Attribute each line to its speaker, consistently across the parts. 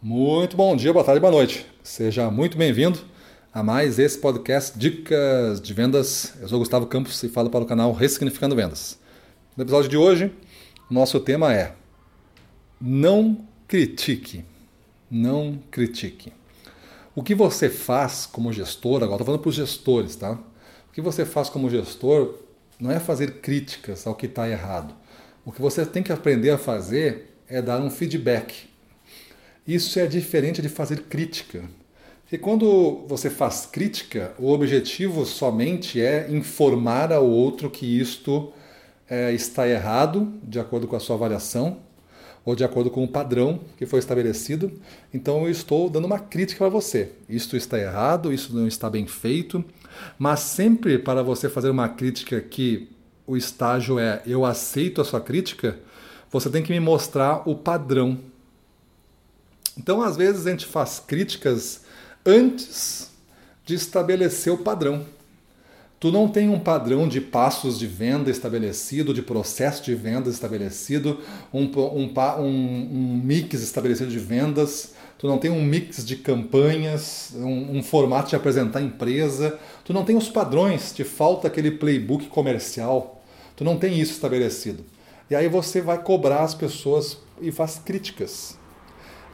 Speaker 1: Muito bom dia, boa tarde, boa noite. Seja muito bem-vindo a mais esse podcast Dicas de Vendas. Eu sou Gustavo Campos e falo para o canal Ressignificando Vendas. No episódio de hoje, nosso tema é Não critique. Não critique. O que você faz como gestor, agora estou falando para os gestores, tá? O que você faz como gestor não é fazer críticas ao que está errado. O que você tem que aprender a fazer é dar um feedback isso é diferente de fazer crítica. Porque quando você faz crítica, o objetivo somente é informar ao outro que isto é, está errado, de acordo com a sua avaliação, ou de acordo com o padrão que foi estabelecido. Então eu estou dando uma crítica para você. Isto está errado, isso não está bem feito. Mas sempre para você fazer uma crítica que o estágio é eu aceito a sua crítica, você tem que me mostrar o padrão então, às vezes, a gente faz críticas antes de estabelecer o padrão. Tu não tem um padrão de passos de venda estabelecido, de processo de vendas estabelecido, um, um, um, mix estabelecido de vendas, tu não tem um mix de campanhas, um, um, formato de apresentar a empresa, tu não tem os padrões, te falta aquele playbook comercial, tu não tem isso estabelecido. E aí você vai cobrar as pessoas e faz críticas.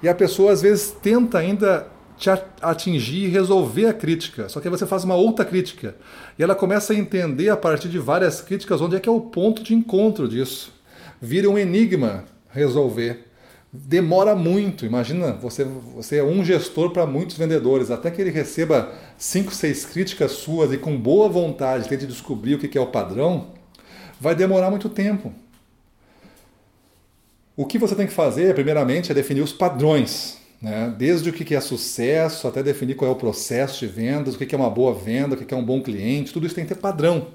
Speaker 1: E a pessoa às vezes tenta ainda te atingir e resolver a crítica. Só que aí você faz uma outra crítica. E ela começa a entender a partir de várias críticas onde é que é o ponto de encontro disso. Vira um enigma resolver. Demora muito. Imagina, você, você é um gestor para muitos vendedores. Até que ele receba cinco, seis críticas suas e com boa vontade tente descobrir o que é o padrão, vai demorar muito tempo. O que você tem que fazer, primeiramente, é definir os padrões. Né? Desde o que é sucesso até definir qual é o processo de vendas, o que é uma boa venda, o que é um bom cliente, tudo isso tem que ter padrão.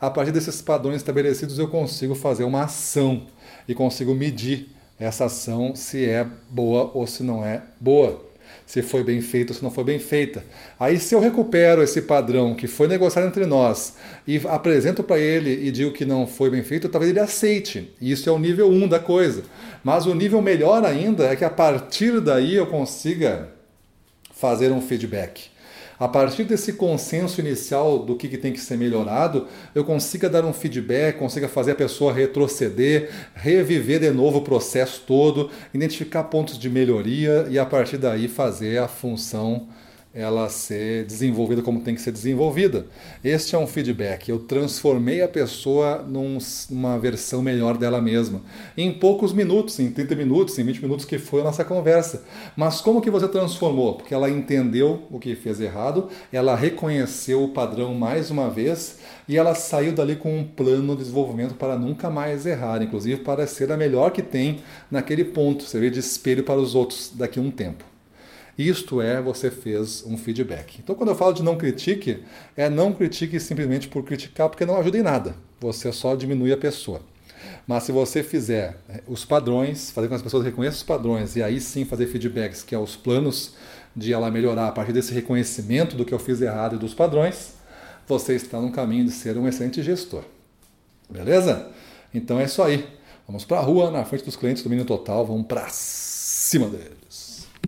Speaker 1: A partir desses padrões estabelecidos, eu consigo fazer uma ação e consigo medir essa ação se é boa ou se não é boa se foi bem feita ou se não foi bem feita. Aí, se eu recupero esse padrão que foi negociado entre nós e apresento para ele e digo que não foi bem feito, talvez ele aceite. Isso é o nível 1 um da coisa. Mas o nível melhor ainda é que a partir daí eu consiga fazer um feedback a partir desse consenso inicial do que, que tem que ser melhorado, eu consiga dar um feedback, consiga fazer a pessoa retroceder, reviver de novo o processo todo, identificar pontos de melhoria e a partir daí fazer a função ela ser desenvolvida como tem que ser desenvolvida. Este é um feedback. Eu transformei a pessoa num, numa versão melhor dela mesma. Em poucos minutos, em 30 minutos, em 20 minutos que foi a nossa conversa. Mas como que você transformou? Porque ela entendeu o que fez errado, ela reconheceu o padrão mais uma vez e ela saiu dali com um plano de desenvolvimento para nunca mais errar, inclusive para ser a melhor que tem naquele ponto, servir de espelho para os outros daqui a um tempo. Isto é, você fez um feedback. Então, quando eu falo de não critique, é não critique simplesmente por criticar, porque não ajuda em nada. Você só diminui a pessoa. Mas se você fizer é, os padrões, fazer com que as pessoas reconheçam os padrões e aí sim fazer feedbacks, que é os planos de ela melhorar a partir desse reconhecimento do que eu fiz errado e dos padrões, você está no caminho de ser um excelente gestor. Beleza? Então é isso aí. Vamos para a rua, na frente dos clientes, domínio total, vamos para cima deles.